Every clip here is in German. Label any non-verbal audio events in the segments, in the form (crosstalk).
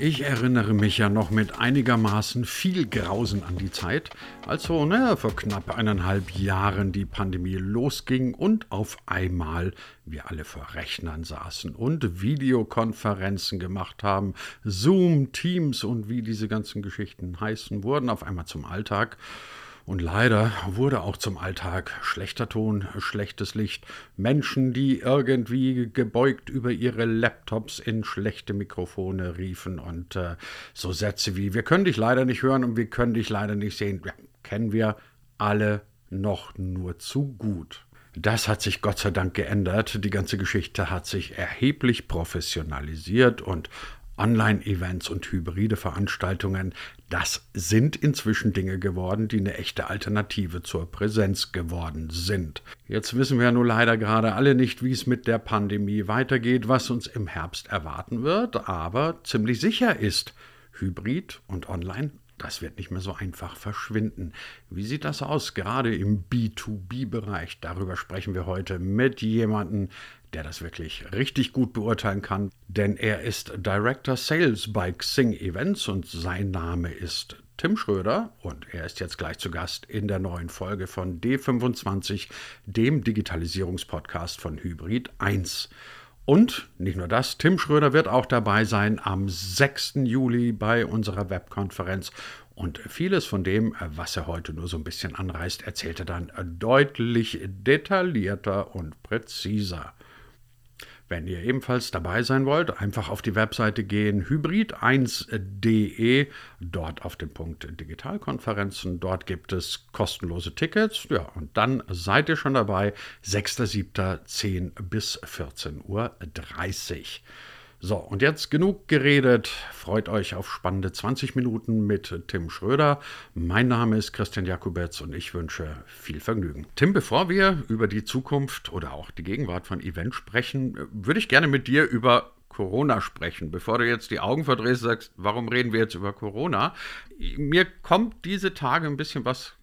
Ich erinnere mich ja noch mit einigermaßen viel Grausen an die Zeit, als so ne, vor knapp eineinhalb Jahren die Pandemie losging und auf einmal wir alle vor Rechnern saßen und Videokonferenzen gemacht haben, Zoom, Teams und wie diese ganzen Geschichten heißen, wurden auf einmal zum Alltag. Und leider wurde auch zum Alltag schlechter Ton, schlechtes Licht, Menschen, die irgendwie gebeugt über ihre Laptops in schlechte Mikrofone riefen und äh, so Sätze wie wir können dich leider nicht hören und wir können dich leider nicht sehen, ja, kennen wir alle noch nur zu gut. Das hat sich Gott sei Dank geändert. Die ganze Geschichte hat sich erheblich professionalisiert und Online-Events und hybride Veranstaltungen, das sind inzwischen Dinge geworden, die eine echte Alternative zur Präsenz geworden sind. Jetzt wissen wir nur leider gerade alle nicht, wie es mit der Pandemie weitergeht, was uns im Herbst erwarten wird, aber ziemlich sicher ist, Hybrid und Online das wird nicht mehr so einfach verschwinden. Wie sieht das aus, gerade im B2B-Bereich? Darüber sprechen wir heute mit jemandem, der das wirklich richtig gut beurteilen kann, denn er ist Director Sales bei Xing Events und sein Name ist Tim Schröder und er ist jetzt gleich zu Gast in der neuen Folge von D25, dem Digitalisierungspodcast von Hybrid 1. Und nicht nur das, Tim Schröder wird auch dabei sein am 6. Juli bei unserer Webkonferenz. Und vieles von dem, was er heute nur so ein bisschen anreißt, erzählt er dann deutlich detaillierter und präziser. Wenn ihr ebenfalls dabei sein wollt, einfach auf die Webseite gehen, hybrid1.de, dort auf den Punkt Digitalkonferenzen. Dort gibt es kostenlose Tickets. Ja, und dann seid ihr schon dabei. 6.7.10 bis 14.30 Uhr. So, und jetzt genug geredet. Freut euch auf spannende 20 Minuten mit Tim Schröder. Mein Name ist Christian Jakubetz und ich wünsche viel Vergnügen. Tim, bevor wir über die Zukunft oder auch die Gegenwart von Events sprechen, würde ich gerne mit dir über Corona sprechen. Bevor du jetzt die Augen verdrehst und sagst, warum reden wir jetzt über Corona? Mir kommt diese Tage ein bisschen was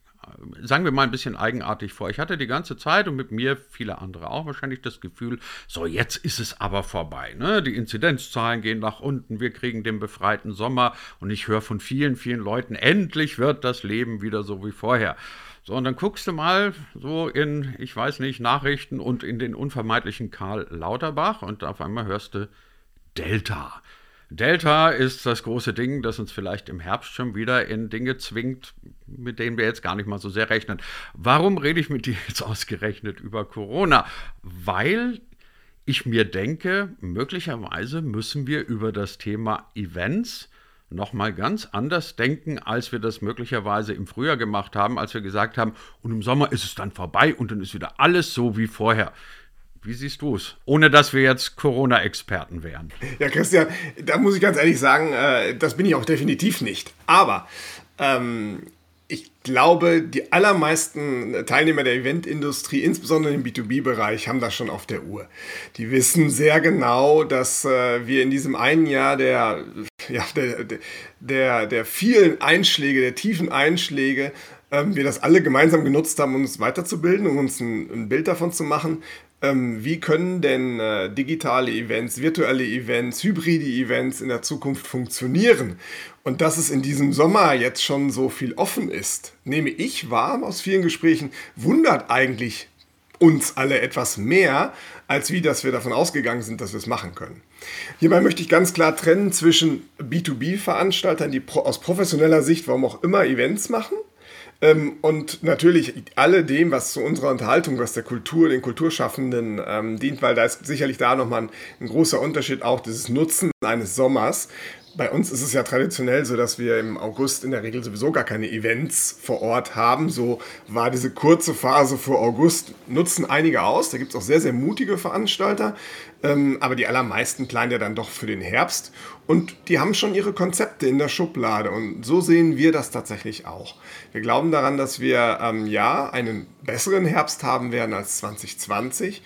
sagen wir mal, ein bisschen eigenartig vor. Ich hatte die ganze Zeit und mit mir viele andere auch wahrscheinlich das Gefühl, so jetzt ist es aber vorbei. Ne? Die Inzidenzzahlen gehen nach unten, wir kriegen den befreiten Sommer und ich höre von vielen, vielen Leuten, endlich wird das Leben wieder so wie vorher. So, und dann guckst du mal so in, ich weiß nicht, Nachrichten und in den unvermeidlichen Karl Lauterbach und auf einmal hörst du Delta. Delta ist das große Ding, das uns vielleicht im Herbst schon wieder in Dinge zwingt, mit denen wir jetzt gar nicht mal so sehr rechnen. Warum rede ich mit dir (laughs) jetzt ausgerechnet über Corona? Weil ich mir denke, möglicherweise müssen wir über das Thema Events nochmal ganz anders denken, als wir das möglicherweise im Frühjahr gemacht haben, als wir gesagt haben, und im Sommer ist es dann vorbei und dann ist wieder alles so wie vorher. Wie siehst du es? Ohne dass wir jetzt Corona-Experten wären. Ja, Christian, da muss ich ganz ehrlich sagen, äh, das bin ich auch definitiv nicht. Aber ähm, ich glaube, die allermeisten Teilnehmer der Eventindustrie, insbesondere im B2B-Bereich, haben das schon auf der Uhr. Die wissen sehr genau, dass äh, wir in diesem einen Jahr der, ja, der, der, der vielen Einschläge, der tiefen Einschläge, ähm, wir das alle gemeinsam genutzt haben, um uns weiterzubilden, um uns ein, ein Bild davon zu machen, ähm, wie können denn äh, digitale Events, virtuelle Events, hybride Events in der Zukunft funktionieren? Und dass es in diesem Sommer jetzt schon so viel offen ist, nehme ich wahr aus vielen Gesprächen, wundert eigentlich uns alle etwas mehr, als wie, dass wir davon ausgegangen sind, dass wir es machen können. Hierbei möchte ich ganz klar trennen zwischen B2B-Veranstaltern, die aus professioneller Sicht, warum auch immer, Events machen, ähm, und natürlich alle dem, was zu unserer Unterhaltung, was der Kultur, den Kulturschaffenden ähm, dient, weil da ist sicherlich da nochmal ein, ein großer Unterschied auch dieses Nutzen eines Sommers bei uns ist es ja traditionell so, dass wir im August in der Regel sowieso gar keine Events vor Ort haben. So war diese kurze Phase vor August, nutzen einige aus. Da gibt es auch sehr, sehr mutige Veranstalter. Ähm, aber die allermeisten planen ja dann doch für den Herbst. Und die haben schon ihre Konzepte in der Schublade. Und so sehen wir das tatsächlich auch. Wir glauben daran, dass wir ähm, ja einen besseren Herbst haben werden als 2020.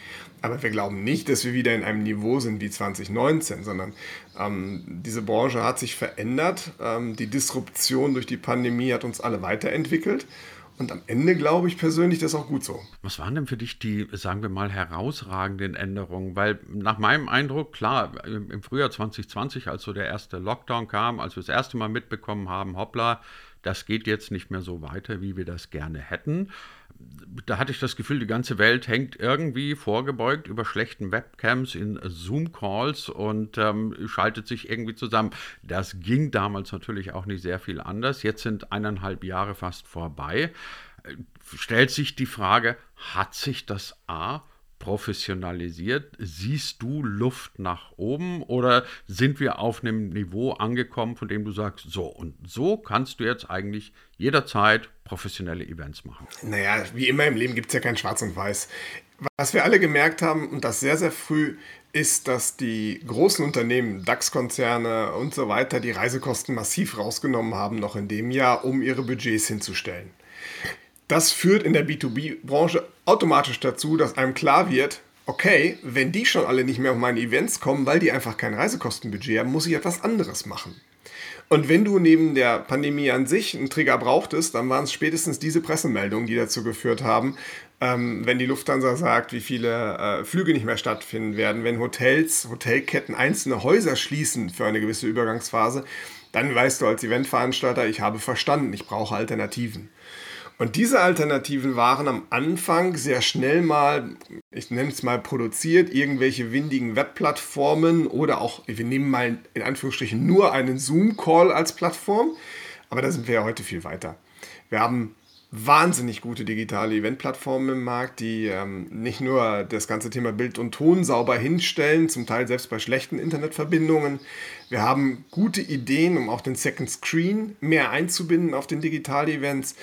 Aber wir glauben nicht, dass wir wieder in einem Niveau sind wie 2019, sondern ähm, diese Branche hat sich verändert. Ähm, die Disruption durch die Pandemie hat uns alle weiterentwickelt. Und am Ende glaube ich persönlich, das ist auch gut so. Was waren denn für dich die, sagen wir mal, herausragenden Änderungen? Weil nach meinem Eindruck, klar, im Frühjahr 2020, als so der erste Lockdown kam, als wir das erste Mal mitbekommen haben, hoppla, das geht jetzt nicht mehr so weiter, wie wir das gerne hätten da hatte ich das Gefühl, die ganze Welt hängt irgendwie vorgebeugt über schlechten Webcams in Zoom-Calls und ähm, schaltet sich irgendwie zusammen. Das ging damals natürlich auch nicht sehr viel anders. Jetzt sind eineinhalb Jahre fast vorbei. Äh, stellt sich die Frage, hat sich das A professionalisiert? Siehst du Luft nach oben oder sind wir auf einem Niveau angekommen, von dem du sagst, so und so kannst du jetzt eigentlich jederzeit professionelle Events machen? Naja, wie immer im Leben gibt es ja kein Schwarz und Weiß. Was wir alle gemerkt haben, und das sehr, sehr früh, ist, dass die großen Unternehmen, DAX-Konzerne und so weiter, die Reisekosten massiv rausgenommen haben, noch in dem Jahr, um ihre Budgets hinzustellen. Das führt in der B2B-Branche automatisch dazu, dass einem klar wird, okay, wenn die schon alle nicht mehr auf meine Events kommen, weil die einfach kein Reisekostenbudget haben, muss ich etwas anderes machen. Und wenn du neben der Pandemie an sich einen Trigger brauchtest, dann waren es spätestens diese Pressemeldungen, die dazu geführt haben, ähm, wenn die Lufthansa sagt, wie viele äh, Flüge nicht mehr stattfinden werden, wenn Hotels, Hotelketten einzelne Häuser schließen für eine gewisse Übergangsphase, dann weißt du als Eventveranstalter, ich habe verstanden, ich brauche Alternativen. Und diese Alternativen waren am Anfang sehr schnell mal, ich nenne es mal produziert, irgendwelche windigen Webplattformen oder auch, wir nehmen mal in Anführungsstrichen nur einen Zoom-Call als Plattform. Aber da sind wir ja heute viel weiter. Wir haben wahnsinnig gute digitale Eventplattformen im Markt, die ähm, nicht nur das ganze Thema Bild und Ton sauber hinstellen, zum Teil selbst bei schlechten Internetverbindungen. Wir haben gute Ideen, um auch den Second Screen mehr einzubinden auf den Digital-Events.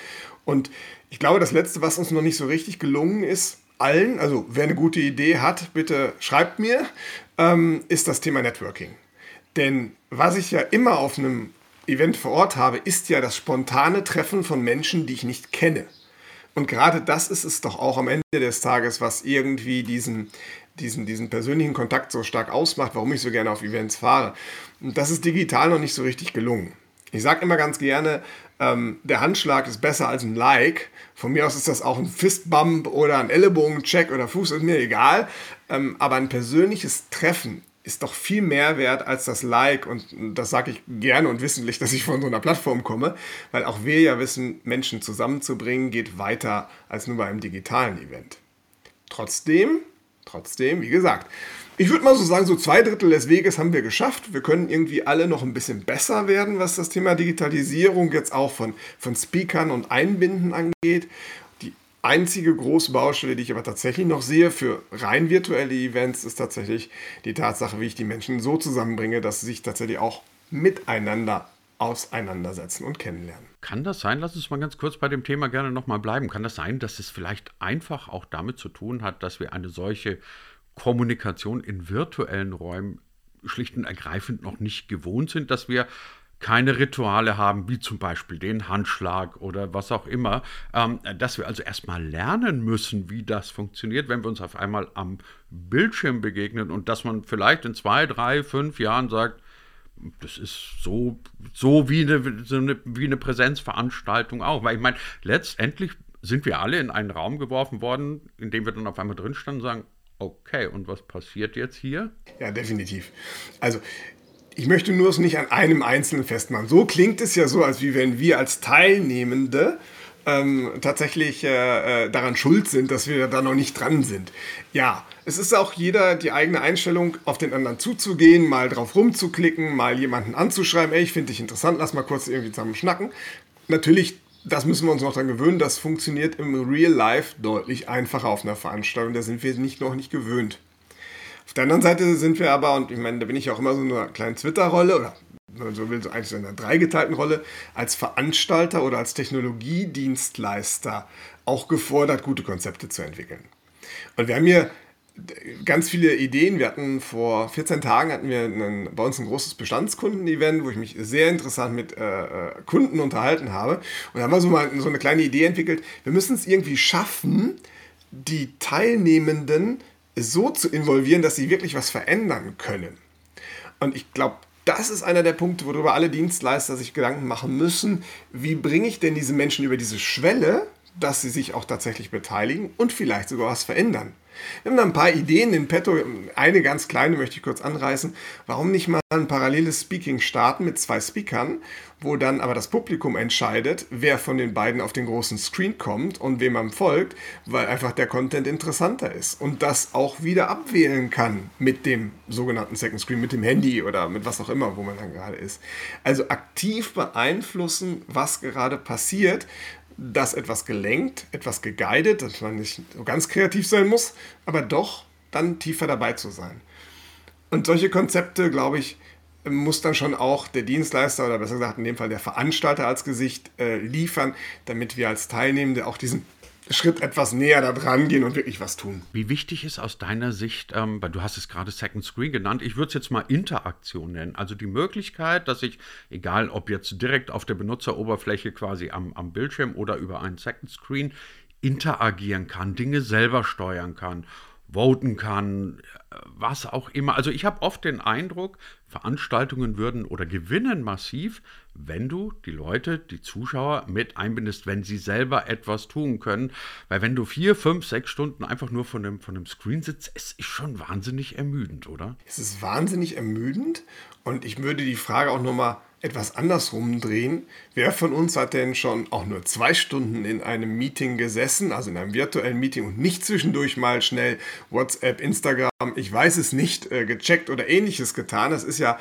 Und ich glaube, das Letzte, was uns noch nicht so richtig gelungen ist, allen, also wer eine gute Idee hat, bitte schreibt mir, ähm, ist das Thema Networking. Denn was ich ja immer auf einem Event vor Ort habe, ist ja das spontane Treffen von Menschen, die ich nicht kenne. Und gerade das ist es doch auch am Ende des Tages, was irgendwie diesen, diesen, diesen persönlichen Kontakt so stark ausmacht, warum ich so gerne auf Events fahre. Und das ist digital noch nicht so richtig gelungen. Ich sage immer ganz gerne, ähm, der Handschlag ist besser als ein Like. Von mir aus ist das auch ein Fistbump oder ein Ellenbogencheck oder Fuß, ist mir egal. Ähm, aber ein persönliches Treffen ist doch viel mehr wert als das Like. Und das sage ich gerne und wissentlich, dass ich von so einer Plattform komme, weil auch wir ja wissen, Menschen zusammenzubringen geht weiter als nur bei einem digitalen Event. Trotzdem, trotzdem, wie gesagt, ich würde mal so sagen, so zwei Drittel des Weges haben wir geschafft. Wir können irgendwie alle noch ein bisschen besser werden, was das Thema Digitalisierung jetzt auch von, von Speakern und Einbinden angeht. Die einzige große Baustelle, die ich aber tatsächlich noch sehe für rein virtuelle Events, ist tatsächlich die Tatsache, wie ich die Menschen so zusammenbringe, dass sie sich tatsächlich auch miteinander auseinandersetzen und kennenlernen. Kann das sein, lass uns mal ganz kurz bei dem Thema gerne nochmal bleiben, kann das sein, dass es vielleicht einfach auch damit zu tun hat, dass wir eine solche Kommunikation in virtuellen Räumen schlicht und ergreifend noch nicht gewohnt sind, dass wir keine Rituale haben, wie zum Beispiel den Handschlag oder was auch immer, ähm, dass wir also erstmal lernen müssen, wie das funktioniert, wenn wir uns auf einmal am Bildschirm begegnen und dass man vielleicht in zwei, drei, fünf Jahren sagt, das ist so, so, wie, eine, so eine, wie eine Präsenzveranstaltung auch. Weil ich meine, letztendlich sind wir alle in einen Raum geworfen worden, in dem wir dann auf einmal drin standen und sagen, Okay, und was passiert jetzt hier? Ja, definitiv. Also ich möchte nur es nicht an einem Einzelnen festmachen. So klingt es ja so, als wie wenn wir als Teilnehmende ähm, tatsächlich äh, äh, daran schuld sind, dass wir da noch nicht dran sind. Ja, es ist auch jeder die eigene Einstellung, auf den anderen zuzugehen, mal drauf rumzuklicken, mal jemanden anzuschreiben, ey, ich finde dich interessant, lass mal kurz irgendwie zusammen schnacken. Natürlich das müssen wir uns noch daran gewöhnen. Das funktioniert im Real Life deutlich einfacher auf einer Veranstaltung. Da sind wir nicht noch nicht gewöhnt. Auf der anderen Seite sind wir aber, und ich meine, da bin ich auch immer so in einer kleinen Twitter-Rolle oder wenn man so will, so eigentlich so in einer dreigeteilten Rolle, als Veranstalter oder als Technologiedienstleister auch gefordert, gute Konzepte zu entwickeln. Und wir haben hier ganz viele Ideen. Wir hatten vor 14 Tagen hatten wir einen, bei uns ein großes Bestandskunden-Event, wo ich mich sehr interessant mit äh, äh, Kunden unterhalten habe. Und da haben wir so mal so eine kleine Idee entwickelt. Wir müssen es irgendwie schaffen, die Teilnehmenden so zu involvieren, dass sie wirklich was verändern können. Und ich glaube, das ist einer der Punkte, worüber alle Dienstleister sich Gedanken machen müssen. Wie bringe ich denn diese Menschen über diese Schwelle dass sie sich auch tatsächlich beteiligen und vielleicht sogar was verändern. Wir haben da ein paar Ideen in petto. Eine ganz kleine möchte ich kurz anreißen. Warum nicht mal ein paralleles Speaking starten mit zwei Speakern, wo dann aber das Publikum entscheidet, wer von den beiden auf den großen Screen kommt und wem man folgt, weil einfach der Content interessanter ist und das auch wieder abwählen kann mit dem sogenannten Second Screen, mit dem Handy oder mit was auch immer, wo man dann gerade ist. Also aktiv beeinflussen, was gerade passiert, dass etwas gelenkt, etwas geguidet, dass man nicht so ganz kreativ sein muss, aber doch dann tiefer dabei zu sein. Und solche Konzepte, glaube ich, muss dann schon auch der Dienstleister oder besser gesagt in dem Fall der Veranstalter als Gesicht äh, liefern, damit wir als Teilnehmende auch diesen Schritt etwas näher da dran gehen und wirklich was tun. Wie wichtig ist aus deiner Sicht, ähm, weil du hast es gerade Second Screen genannt, ich würde es jetzt mal Interaktion nennen. Also die Möglichkeit, dass ich, egal ob jetzt direkt auf der Benutzeroberfläche quasi am, am Bildschirm oder über einen Second Screen, interagieren kann, Dinge selber steuern kann voten kann, was auch immer. Also ich habe oft den Eindruck, Veranstaltungen würden oder gewinnen massiv, wenn du die Leute, die Zuschauer mit einbindest, wenn sie selber etwas tun können. Weil wenn du vier, fünf, sechs Stunden einfach nur von dem, von dem Screen sitzt, es ist schon wahnsinnig ermüdend, oder? Es ist wahnsinnig ermüdend und ich würde die Frage auch nochmal etwas andersrum drehen. Wer von uns hat denn schon auch nur zwei Stunden in einem Meeting gesessen, also in einem virtuellen Meeting und nicht zwischendurch mal schnell WhatsApp, Instagram, ich weiß es nicht, äh, gecheckt oder ähnliches getan? Das ist ja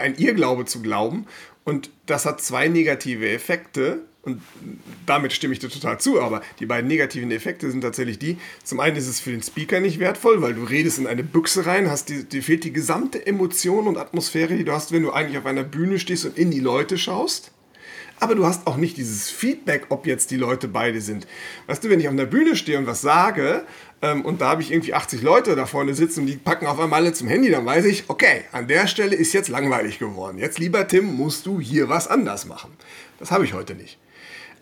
ein Irrglaube zu glauben. Und das hat zwei negative Effekte. Und damit stimme ich dir total zu, aber die beiden negativen Effekte sind tatsächlich die. Zum einen ist es für den Speaker nicht wertvoll, weil du redest in eine Büchse rein, hast die, dir fehlt die gesamte Emotion und Atmosphäre, die du hast, wenn du eigentlich auf einer Bühne stehst und in die Leute schaust. Aber du hast auch nicht dieses Feedback, ob jetzt die Leute beide sind. Weißt du, wenn ich auf einer Bühne stehe und was sage, ähm, und da habe ich irgendwie 80 Leute da vorne sitzen und die packen auf einmal alle zum Handy, dann weiß ich, okay, an der Stelle ist jetzt langweilig geworden. Jetzt, lieber Tim, musst du hier was anders machen. Das habe ich heute nicht.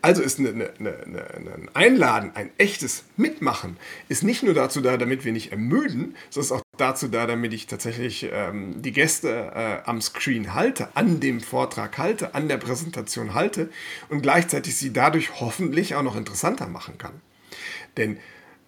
Also ist eine, eine, eine, ein Einladen, ein echtes Mitmachen, ist nicht nur dazu da, damit wir nicht ermüden, sondern ist auch dazu da, damit ich tatsächlich ähm, die Gäste äh, am Screen halte, an dem Vortrag halte, an der Präsentation halte und gleichzeitig sie dadurch hoffentlich auch noch interessanter machen kann. Denn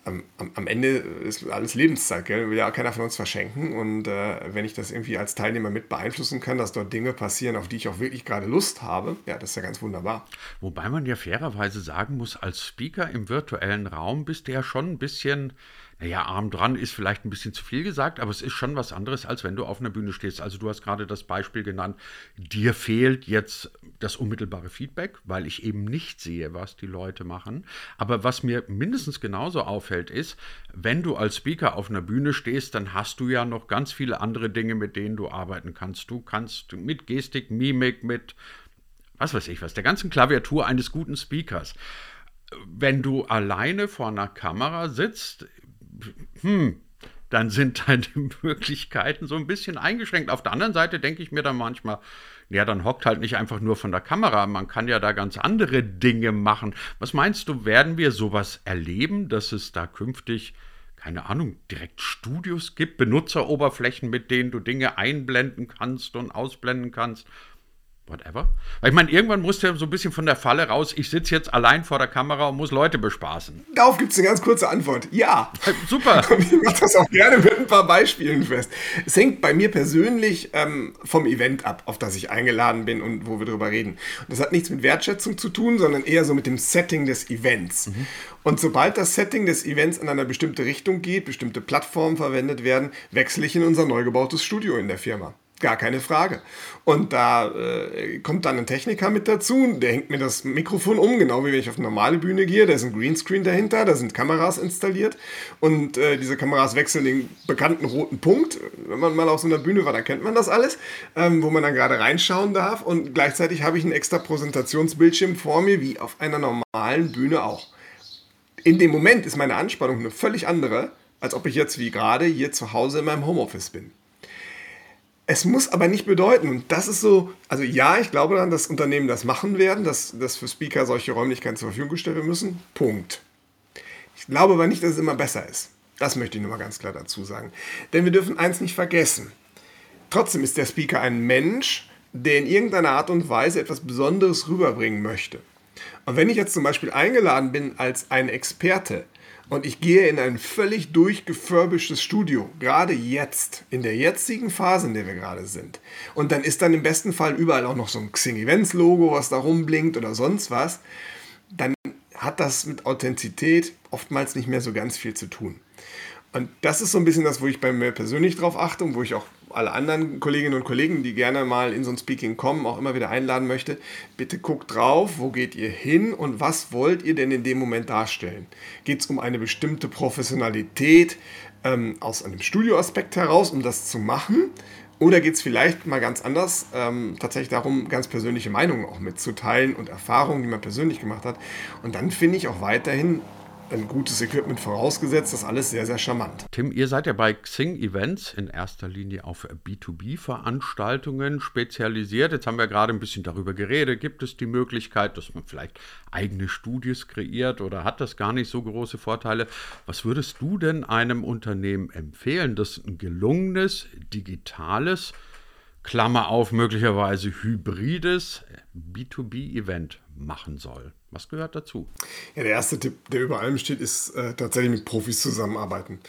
am, am, Ende ist alles Lebenszeit, gell? will ja keiner von uns verschenken. Und äh, wenn ich das irgendwie als Teilnehmer mit beeinflussen kann, dass dort Dinge passieren, auf die ich auch wirklich gerade Lust habe, ja, das ist ja ganz wunderbar. Wobei man ja fairerweise sagen muss, als Speaker im virtuellen Raum bist du ja schon ein bisschen naja, arm dran ist vielleicht ein bisschen zu viel gesagt, aber es ist schon was anderes, als wenn du auf einer Bühne stehst. Also du hast gerade das Beispiel genannt, dir fehlt jetzt das unmittelbare Feedback, weil ich eben nicht sehe, was die Leute machen. Aber was mir mindestens genauso auffällt, ist, wenn du als Speaker auf einer Bühne stehst, dann hast du ja noch ganz viele andere Dinge, mit denen du arbeiten kannst. Du kannst mit Gestik, Mimik, mit was weiß ich was, der ganzen Klaviatur eines guten Speakers wenn du alleine vor einer Kamera sitzt, hm, dann sind deine (laughs) Möglichkeiten so ein bisschen eingeschränkt. Auf der anderen Seite denke ich mir dann manchmal, ja, dann hockt halt nicht einfach nur von der Kamera, man kann ja da ganz andere Dinge machen. Was meinst du, werden wir sowas erleben, dass es da künftig, keine Ahnung, direkt Studios gibt, Benutzeroberflächen, mit denen du Dinge einblenden kannst und ausblenden kannst? Whatever. Weil ich meine, irgendwann musst du ja so ein bisschen von der Falle raus, ich sitze jetzt allein vor der Kamera und muss Leute bespaßen. Darauf gibt es eine ganz kurze Antwort. Ja. (laughs) Super. (laughs) Und ich mache das auch gerne mit ein paar Beispielen fest. Es hängt bei mir persönlich ähm, vom Event ab, auf das ich eingeladen bin und wo wir drüber reden. Und das hat nichts mit Wertschätzung zu tun, sondern eher so mit dem Setting des Events. Mhm. Und sobald das Setting des Events in eine bestimmte Richtung geht, bestimmte Plattformen verwendet werden, wechsle ich in unser neu gebautes Studio in der Firma. Gar keine Frage. Und da äh, kommt dann ein Techniker mit dazu, der hängt mir das Mikrofon um, genau wie wenn ich auf eine normale Bühne gehe. Da ist ein Greenscreen dahinter, da sind Kameras installiert und äh, diese Kameras wechseln den bekannten roten Punkt. Wenn man mal auf so einer Bühne war, dann kennt man das alles, ähm, wo man dann gerade reinschauen darf. Und gleichzeitig habe ich einen extra Präsentationsbildschirm vor mir, wie auf einer normalen Bühne auch. In dem Moment ist meine Anspannung eine völlig andere, als ob ich jetzt wie gerade hier zu Hause in meinem Homeoffice bin. Es muss aber nicht bedeuten, und das ist so, also ja, ich glaube dann, dass Unternehmen das machen werden, dass, dass für Speaker solche Räumlichkeiten zur Verfügung gestellt werden müssen. Punkt. Ich glaube aber nicht, dass es immer besser ist. Das möchte ich nur mal ganz klar dazu sagen. Denn wir dürfen eins nicht vergessen. Trotzdem ist der Speaker ein Mensch, der in irgendeiner Art und Weise etwas Besonderes rüberbringen möchte. Und wenn ich jetzt zum Beispiel eingeladen bin als ein Experte und ich gehe in ein völlig durchgefurbishtes Studio, gerade jetzt, in der jetzigen Phase, in der wir gerade sind, und dann ist dann im besten Fall überall auch noch so ein Xing Events Logo, was da rumblinkt oder sonst was, dann hat das mit Authentizität oftmals nicht mehr so ganz viel zu tun. Und das ist so ein bisschen das, wo ich bei mir persönlich drauf achte und wo ich auch alle anderen Kolleginnen und Kollegen, die gerne mal in so ein Speaking kommen, auch immer wieder einladen möchte. Bitte guckt drauf, wo geht ihr hin und was wollt ihr denn in dem Moment darstellen? Geht es um eine bestimmte Professionalität ähm, aus einem Studioaspekt heraus, um das zu machen? Oder geht es vielleicht mal ganz anders, ähm, tatsächlich darum, ganz persönliche Meinungen auch mitzuteilen und Erfahrungen, die man persönlich gemacht hat. Und dann finde ich auch weiterhin ein gutes Equipment vorausgesetzt, das alles sehr, sehr charmant. Tim, ihr seid ja bei Xing Events in erster Linie auf B2B-Veranstaltungen spezialisiert. Jetzt haben wir gerade ein bisschen darüber geredet. Gibt es die Möglichkeit, dass man vielleicht eigene Studios kreiert oder hat das gar nicht so große Vorteile? Was würdest du denn einem Unternehmen empfehlen, das ein gelungenes, digitales, Klammer auf, möglicherweise hybrides B2B-Event machen soll. Was gehört dazu? Ja, der erste Tipp, der über allem steht, ist äh, tatsächlich mit Profis zusammenarbeiten.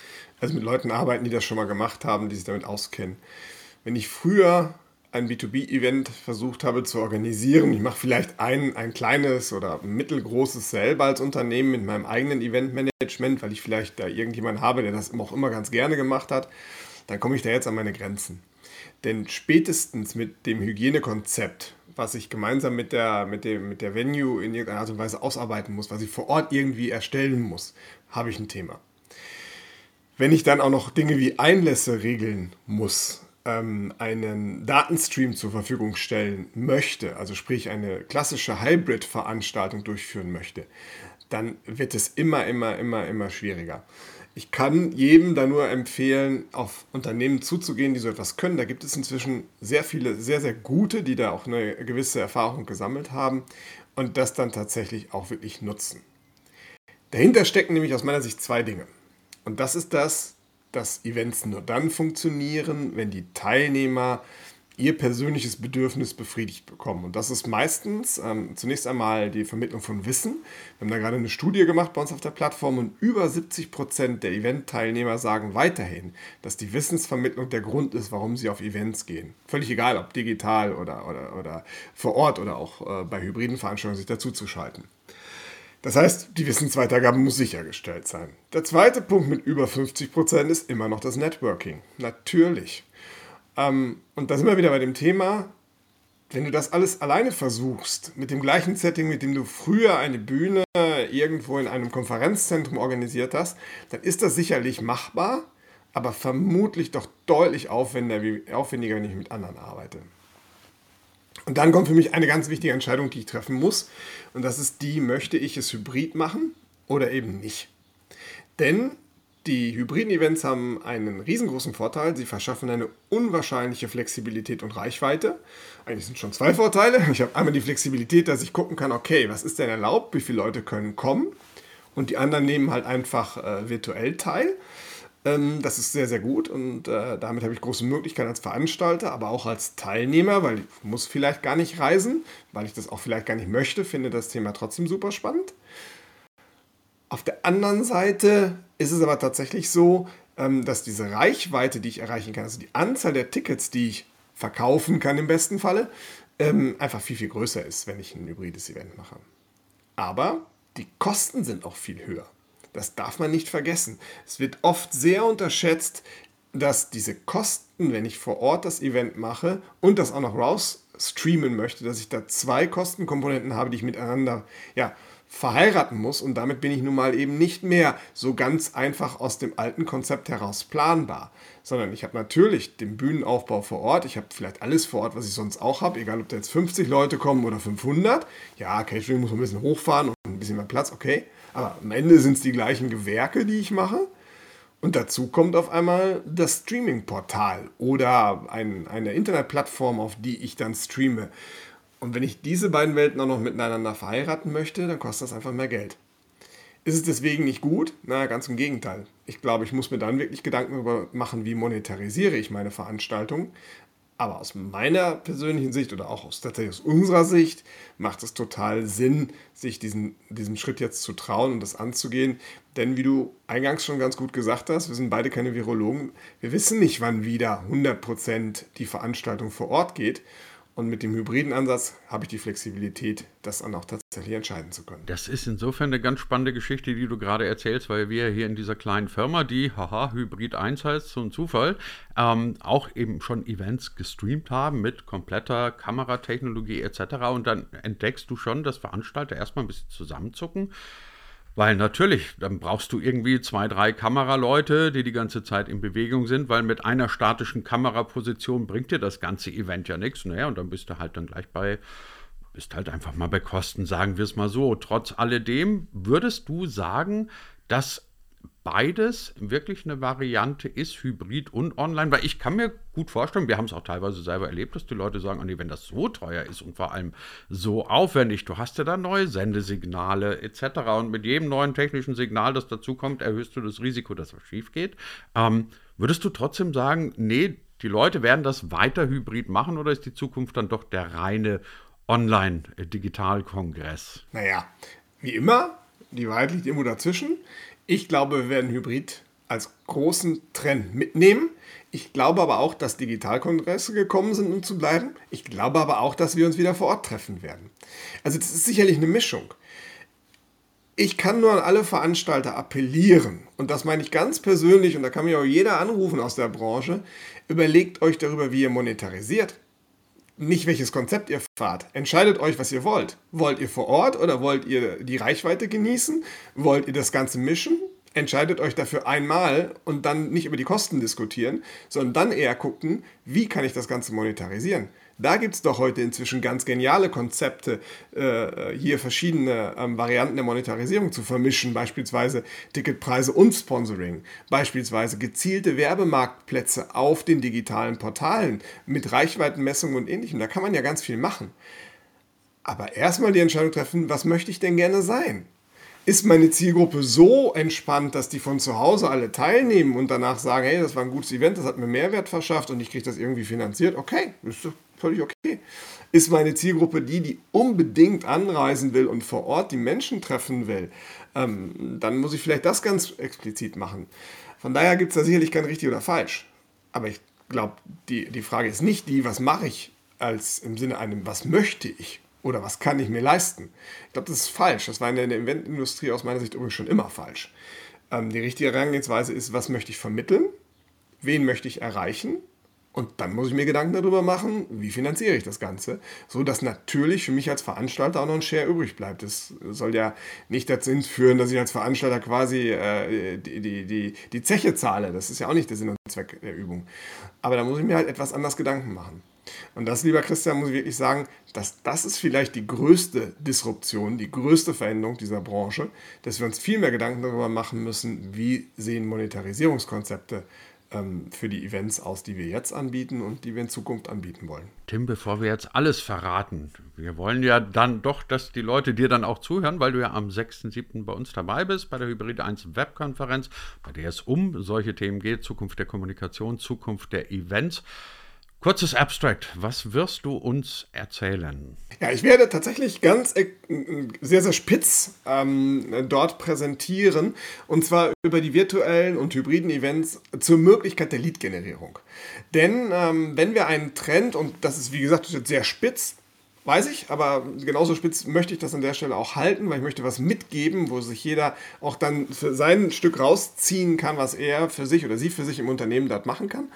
Also mit Leuten arbeiten, die das schon mal gemacht haben, die sich damit auskennen. Wenn ich früher ein B2B-Event versucht habe zu organisieren, ich mache vielleicht ein, ein kleines oder mittelgroßes selber als Unternehmen mit meinem eigenen Eventmanagement, weil ich vielleicht da irgendjemanden habe, der das auch immer ganz gerne gemacht hat, dann komme ich da jetzt an meine Grenzen. Denn spätestens mit dem Hygienekonzept was ich gemeinsam mit der, mit, dem, mit der Venue in irgendeiner Art und Weise ausarbeiten muss, was ich vor Ort irgendwie erstellen muss, habe ich ein Thema. Wenn ich dann auch noch Dinge wie Einlässe regeln muss, ähm, einen Datenstream zur Verfügung stellen möchte, also sprich eine klassische Hybrid-Veranstaltung durchführen möchte, dann wird es immer, immer, immer, immer schwieriger. Ich kann jedem da nur empfehlen, auf Unternehmen zuzugehen, die so etwas können. Da gibt es inzwischen sehr viele, sehr, sehr gute, die da auch eine gewisse Erfahrung gesammelt haben und das dann tatsächlich auch wirklich nutzen. Dahinter stecken nämlich aus meiner Sicht zwei Dinge. Und das ist das, dass Events nur dann funktionieren, wenn die Teilnehmer ihr persönliches Bedürfnis befriedigt bekommen. Und das ist meistens ähm, zunächst einmal die Vermittlung von Wissen. Wir haben da gerade eine Studie gemacht bei uns auf der Plattform und über 70 Prozent der Event-Teilnehmer sagen weiterhin, dass die Wissensvermittlung der Grund ist, warum sie auf Events gehen. Völlig egal, ob digital oder, oder, oder vor Ort oder auch äh, bei hybriden Veranstaltungen sich dazuzuschalten. Das heißt, die Wissensweitergabe muss sichergestellt sein. Der zweite Punkt mit über 50 Prozent ist immer noch das Networking. Natürlich. Ähm, und da sind wir wieder bei dem Thema, wenn du das alles alleine versuchst, mit dem gleichen Setting, mit dem du früher eine Bühne irgendwo in einem Konferenzzentrum organisiert hast, dann ist das sicherlich machbar, aber vermutlich doch deutlich aufwendiger, wenn ich mit anderen arbeite. Und dann kommt für mich eine ganz wichtige Entscheidung, die ich treffen muss. Und das ist die, möchte ich es hybrid machen oder eben nicht. Denn die hybriden Events haben einen riesengroßen Vorteil. Sie verschaffen eine unwahrscheinliche Flexibilität und Reichweite. Eigentlich sind schon zwei Vorteile. Ich habe einmal die Flexibilität, dass ich gucken kann, okay, was ist denn erlaubt, wie viele Leute können kommen. Und die anderen nehmen halt einfach äh, virtuell teil. Ähm, das ist sehr, sehr gut und äh, damit habe ich große Möglichkeiten als Veranstalter, aber auch als Teilnehmer, weil ich muss vielleicht gar nicht reisen, weil ich das auch vielleicht gar nicht möchte, finde das Thema trotzdem super spannend. Auf der anderen Seite ist es aber tatsächlich so, ähm, dass diese Reichweite, die ich erreichen kann, also die Anzahl der Tickets, die ich verkaufen kann im besten Falle, ähm, einfach viel, viel größer ist, wenn ich ein hybrides Event mache. Aber die Kosten sind auch viel höher. Das darf man nicht vergessen. Es wird oft sehr unterschätzt, dass diese Kosten, wenn ich vor Ort das Event mache und das auch noch raus streamen möchte, dass ich da zwei Kostenkomponenten habe, die ich miteinander ja, verheiraten muss und damit bin ich nun mal eben nicht mehr so ganz einfach aus dem alten Konzept heraus planbar, sondern ich habe natürlich den Bühnenaufbau vor Ort, ich habe vielleicht alles vor Ort, was ich sonst auch habe, egal ob da jetzt 50 Leute kommen oder 500. Ja, Catering muss man ein bisschen hochfahren und ein bisschen mehr Platz, okay, aber am Ende sind es die gleichen Gewerke, die ich mache. Und dazu kommt auf einmal das Streaming-Portal oder ein, eine Internetplattform, auf die ich dann streame. Und wenn ich diese beiden Welten auch noch miteinander verheiraten möchte, dann kostet das einfach mehr Geld. Ist es deswegen nicht gut? Na, ganz im Gegenteil. Ich glaube, ich muss mir dann wirklich Gedanken darüber machen, wie monetarisiere ich meine Veranstaltung. Aber aus meiner persönlichen Sicht oder auch aus, tatsächlich aus unserer Sicht macht es total Sinn, sich diesen, diesen Schritt jetzt zu trauen und das anzugehen. Denn wie du eingangs schon ganz gut gesagt hast, wir sind beide keine Virologen. Wir wissen nicht, wann wieder 100% die Veranstaltung vor Ort geht. Und mit dem hybriden Ansatz habe ich die Flexibilität, das dann auch tatsächlich entscheiden zu können. Das ist insofern eine ganz spannende Geschichte, die du gerade erzählst, weil wir hier in dieser kleinen Firma, die, haha, Hybrid 1 heißt, so ein Zufall, ähm, auch eben schon Events gestreamt haben mit kompletter Kameratechnologie etc. Und dann entdeckst du schon, dass Veranstalter erstmal ein bisschen zusammenzucken weil natürlich, dann brauchst du irgendwie zwei, drei Kameraleute, die die ganze Zeit in Bewegung sind, weil mit einer statischen Kameraposition bringt dir das ganze Event ja nichts. Naja, und dann bist du halt dann gleich bei, bist halt einfach mal bei Kosten, sagen wir es mal so. Trotz alledem würdest du sagen, dass beides wirklich eine Variante ist, Hybrid und Online, weil ich kann mir gut vorstellen, wir haben es auch teilweise selber erlebt, dass die Leute sagen, wenn das so teuer ist und vor allem so aufwendig, du hast ja dann neue Sendesignale etc. und mit jedem neuen technischen Signal, das dazukommt, erhöhst du das Risiko, dass was schief geht. Ähm, würdest du trotzdem sagen, nee, die Leute werden das weiter hybrid machen oder ist die Zukunft dann doch der reine Online-Digitalkongress? Naja, wie immer, die Wahrheit liegt irgendwo dazwischen. Ich glaube, wir werden Hybrid als großen Trend mitnehmen. Ich glaube aber auch, dass Digitalkongresse gekommen sind, um zu bleiben. Ich glaube aber auch, dass wir uns wieder vor Ort treffen werden. Also das ist sicherlich eine Mischung. Ich kann nur an alle Veranstalter appellieren, und das meine ich ganz persönlich, und da kann mich auch jeder anrufen aus der Branche, überlegt euch darüber, wie ihr monetarisiert. Nicht welches Konzept ihr fahrt. Entscheidet euch, was ihr wollt. Wollt ihr vor Ort oder wollt ihr die Reichweite genießen? Wollt ihr das Ganze mischen? Entscheidet euch dafür einmal und dann nicht über die Kosten diskutieren, sondern dann eher gucken, wie kann ich das Ganze monetarisieren. Da gibt es doch heute inzwischen ganz geniale Konzepte, äh, hier verschiedene ähm, Varianten der Monetarisierung zu vermischen, beispielsweise Ticketpreise und Sponsoring, beispielsweise gezielte Werbemarktplätze auf den digitalen Portalen mit Reichweitenmessungen und ähnlichem. Da kann man ja ganz viel machen. Aber erstmal die Entscheidung treffen, was möchte ich denn gerne sein? Ist meine Zielgruppe so entspannt, dass die von zu Hause alle teilnehmen und danach sagen, hey, das war ein gutes Event, das hat mir Mehrwert verschafft und ich kriege das irgendwie finanziert, okay, ist völlig okay. Ist meine Zielgruppe die, die unbedingt anreisen will und vor Ort die Menschen treffen will, ähm, dann muss ich vielleicht das ganz explizit machen. Von daher gibt es da sicherlich kein richtig oder falsch. Aber ich glaube, die, die Frage ist nicht die, was mache ich als im Sinne einem, was möchte ich oder was kann ich mir leisten. Ich glaube, das ist falsch. Das war in der Eventindustrie aus meiner Sicht übrigens schon immer falsch. Ähm, die richtige Herangehensweise ist, was möchte ich vermitteln, wen möchte ich erreichen und dann muss ich mir Gedanken darüber machen, wie finanziere ich das Ganze, so dass natürlich für mich als Veranstalter auch noch ein Share übrig bleibt. Das soll ja nicht dazu führen, dass ich als Veranstalter quasi äh, die, die, die, die Zeche zahle. Das ist ja auch nicht der Sinn und Zweck der Übung. Aber da muss ich mir halt etwas anders Gedanken machen. Und das, lieber Christian, muss ich wirklich sagen, dass das ist vielleicht die größte Disruption, die größte Veränderung dieser Branche, dass wir uns viel mehr Gedanken darüber machen müssen, wie sehen Monetarisierungskonzepte ähm, für die Events aus, die wir jetzt anbieten und die wir in Zukunft anbieten wollen. Tim, bevor wir jetzt alles verraten, wir wollen ja dann doch, dass die Leute dir dann auch zuhören, weil du ja am 6.7. bei uns dabei bist, bei der Hybrid 1 Webkonferenz, bei der es um solche Themen geht, Zukunft der Kommunikation, Zukunft der Events. Kurzes Abstract, was wirst du uns erzählen? Ja, ich werde tatsächlich ganz äh, sehr, sehr spitz ähm, dort präsentieren und zwar über die virtuellen und hybriden Events zur Möglichkeit der Lead-Generierung. Denn ähm, wenn wir einen Trend, und das ist wie gesagt sehr spitz, weiß ich, aber genauso spitz möchte ich das an der Stelle auch halten, weil ich möchte was mitgeben, wo sich jeder auch dann für sein Stück rausziehen kann, was er für sich oder sie für sich im Unternehmen dort machen kann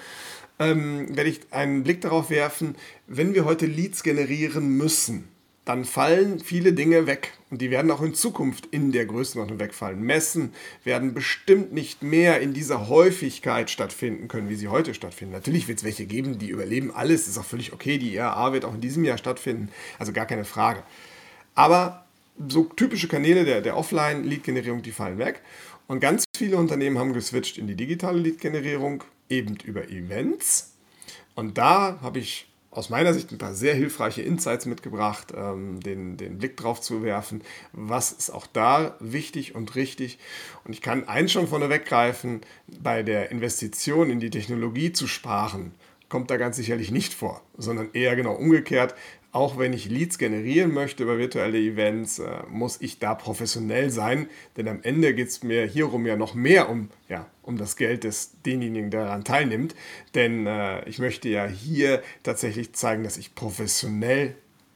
ähm, werde ich einen Blick darauf werfen, wenn wir heute Leads generieren müssen, dann fallen viele Dinge weg und die werden auch in Zukunft in der Größenordnung wegfallen. Messen werden bestimmt nicht mehr in dieser Häufigkeit stattfinden können, wie sie heute stattfinden. Natürlich wird es welche geben, die überleben alles, ist auch völlig okay. Die IAA wird auch in diesem Jahr stattfinden, also gar keine Frage. Aber so typische Kanäle der, der Offline-Lead-Generierung, die fallen weg. Und ganz viele Unternehmen haben geswitcht in die digitale Lead-Generierung eben über Events. Und da habe ich aus meiner Sicht ein paar sehr hilfreiche Insights mitgebracht, ähm, den, den Blick drauf zu werfen, was ist auch da wichtig und richtig. Und ich kann eins schon vorne weggreifen, bei der Investition in die Technologie zu sparen, kommt da ganz sicherlich nicht vor, sondern eher genau umgekehrt. Auch wenn ich Leads generieren möchte über virtuelle Events, äh, muss ich da professionell sein, denn am Ende geht es mir hierum ja noch mehr um, ja, um das Geld des denjenigen, der daran teilnimmt. Denn äh, ich möchte ja hier tatsächlich zeigen, dass ich professionell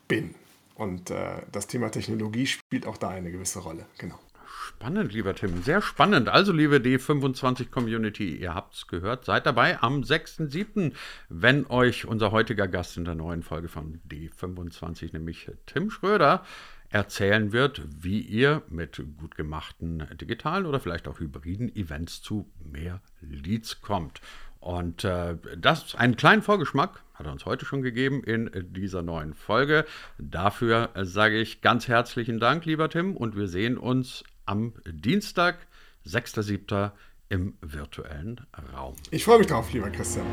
bin. Und äh, das Thema Technologie spielt auch da eine gewisse Rolle. Genau. Spannend, lieber Tim, sehr spannend. Also, liebe D25-Community, ihr habt es gehört, seid dabei am 6.7., wenn euch unser heutiger Gast in der neuen Folge von D25, nämlich Tim Schröder, erzählen wird, wie ihr mit gut gemachten digitalen oder vielleicht auch hybriden Events zu mehr Leads kommt. Und äh, das einen kleinen Vorgeschmack hat er uns heute schon gegeben in dieser neuen Folge. Dafür sage ich ganz herzlichen Dank, lieber Tim, und wir sehen uns am Dienstag, 6.7. im virtuellen Raum. Ich freue mich drauf, lieber Christian.